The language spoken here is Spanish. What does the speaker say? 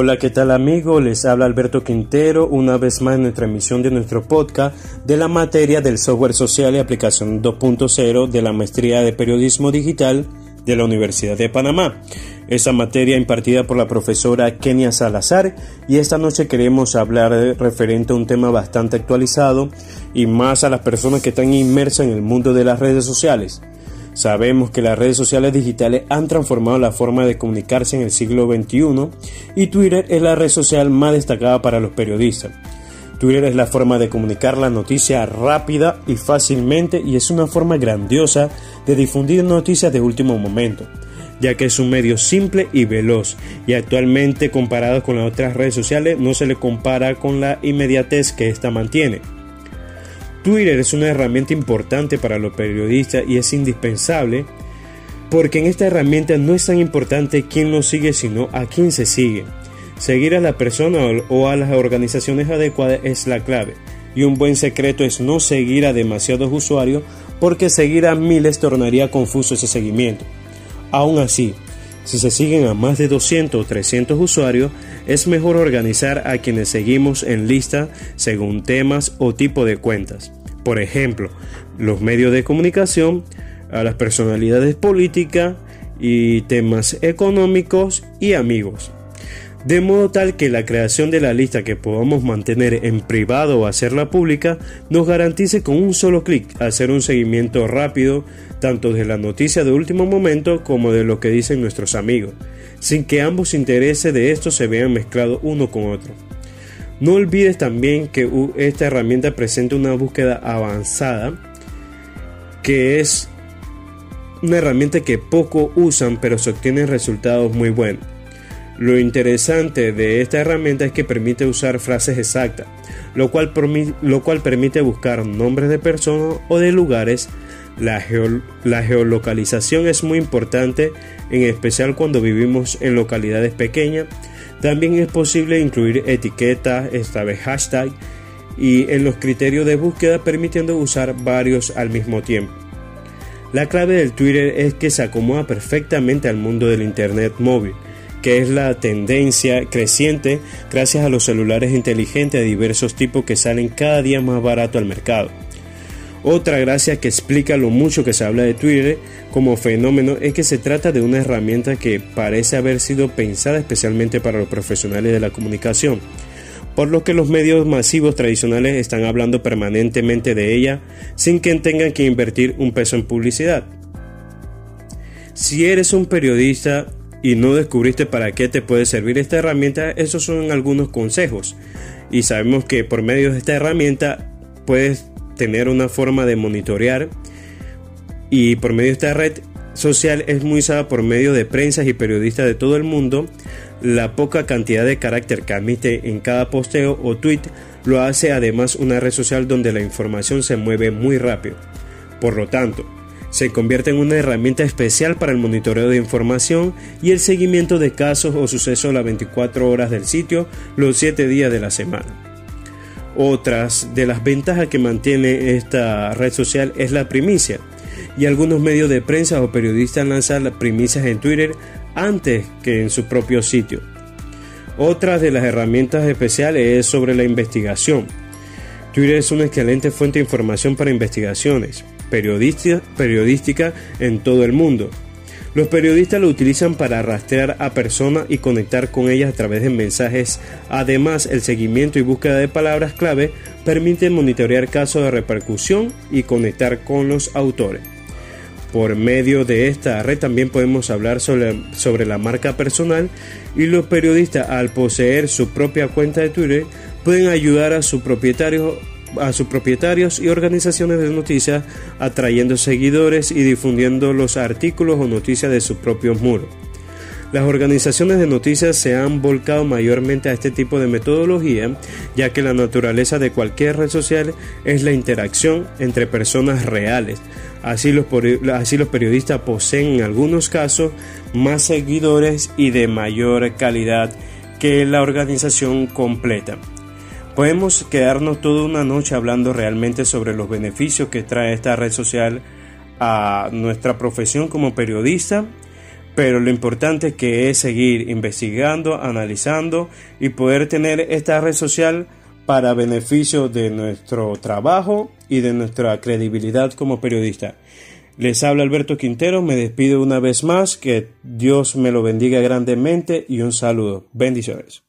Hola, ¿qué tal amigos? Les habla Alberto Quintero una vez más en nuestra emisión de nuestro podcast de la materia del software social y aplicación 2.0 de la maestría de periodismo digital de la Universidad de Panamá. Esa materia impartida por la profesora Kenia Salazar y esta noche queremos hablar referente a un tema bastante actualizado y más a las personas que están inmersas en el mundo de las redes sociales. Sabemos que las redes sociales digitales han transformado la forma de comunicarse en el siglo XXI y Twitter es la red social más destacada para los periodistas. Twitter es la forma de comunicar la noticia rápida y fácilmente y es una forma grandiosa de difundir noticias de último momento, ya que es un medio simple y veloz y actualmente comparado con las otras redes sociales no se le compara con la inmediatez que ésta mantiene. Twitter es una herramienta importante para los periodistas y es indispensable porque en esta herramienta no es tan importante quién lo sigue sino a quién se sigue. Seguir a la persona o a las organizaciones adecuadas es la clave y un buen secreto es no seguir a demasiados usuarios porque seguir a miles tornaría confuso ese seguimiento. Aún así, si se siguen a más de 200 o 300 usuarios, es mejor organizar a quienes seguimos en lista según temas o tipo de cuentas por ejemplo, los medios de comunicación, a las personalidades políticas y temas económicos y amigos. De modo tal que la creación de la lista que podamos mantener en privado o hacerla pública nos garantice con un solo clic hacer un seguimiento rápido tanto de la noticia de último momento como de lo que dicen nuestros amigos, sin que ambos intereses de esto se vean mezclados uno con otro. No olvides también que esta herramienta presenta una búsqueda avanzada, que es una herramienta que poco usan pero se obtienen resultados muy buenos. Lo interesante de esta herramienta es que permite usar frases exactas, lo cual, permite buscar nombres de personas o de lugares. La geolocalización es muy importante, en especial cuando vivimos en localidades pequeñas también es posible incluir etiquetas, esta vez hashtag, y en los criterios de búsqueda permitiendo usar varios al mismo tiempo. La clave del Twitter es que se acomoda perfectamente al mundo del Internet móvil, que es la tendencia creciente gracias a los celulares inteligentes de diversos tipos que salen cada día más barato al mercado. Otra gracia que explica lo mucho que se habla de Twitter como fenómeno es que se trata de una herramienta que parece haber sido pensada especialmente para los profesionales de la comunicación, por lo que los medios masivos tradicionales están hablando permanentemente de ella sin que tengan que invertir un peso en publicidad. Si eres un periodista y no descubriste para qué te puede servir esta herramienta, esos son algunos consejos. Y sabemos que por medio de esta herramienta puedes tener una forma de monitorear y por medio de esta red social es muy usada por medio de prensas y periodistas de todo el mundo. La poca cantidad de carácter que admite en cada posteo o tweet lo hace además una red social donde la información se mueve muy rápido. Por lo tanto, se convierte en una herramienta especial para el monitoreo de información y el seguimiento de casos o sucesos las 24 horas del sitio los 7 días de la semana. Otras de las ventajas que mantiene esta red social es la primicia. Y algunos medios de prensa o periodistas lanzan las primicias en Twitter antes que en su propio sitio. Otra de las herramientas especiales es sobre la investigación. Twitter es una excelente fuente de información para investigaciones periodística en todo el mundo. Los periodistas lo utilizan para rastrear a personas y conectar con ellas a través de mensajes. Además, el seguimiento y búsqueda de palabras clave permiten monitorear casos de repercusión y conectar con los autores. Por medio de esta red también podemos hablar sobre la marca personal y los periodistas al poseer su propia cuenta de Twitter pueden ayudar a su propietario a sus propietarios y organizaciones de noticias, atrayendo seguidores y difundiendo los artículos o noticias de sus propios muros. Las organizaciones de noticias se han volcado mayormente a este tipo de metodología, ya que la naturaleza de cualquier red social es la interacción entre personas reales. Así los, así los periodistas poseen en algunos casos más seguidores y de mayor calidad que la organización completa. Podemos quedarnos toda una noche hablando realmente sobre los beneficios que trae esta red social a nuestra profesión como periodista, pero lo importante que es seguir investigando, analizando y poder tener esta red social para beneficio de nuestro trabajo y de nuestra credibilidad como periodista. Les habla Alberto Quintero, me despido una vez más, que Dios me lo bendiga grandemente y un saludo. Bendiciones.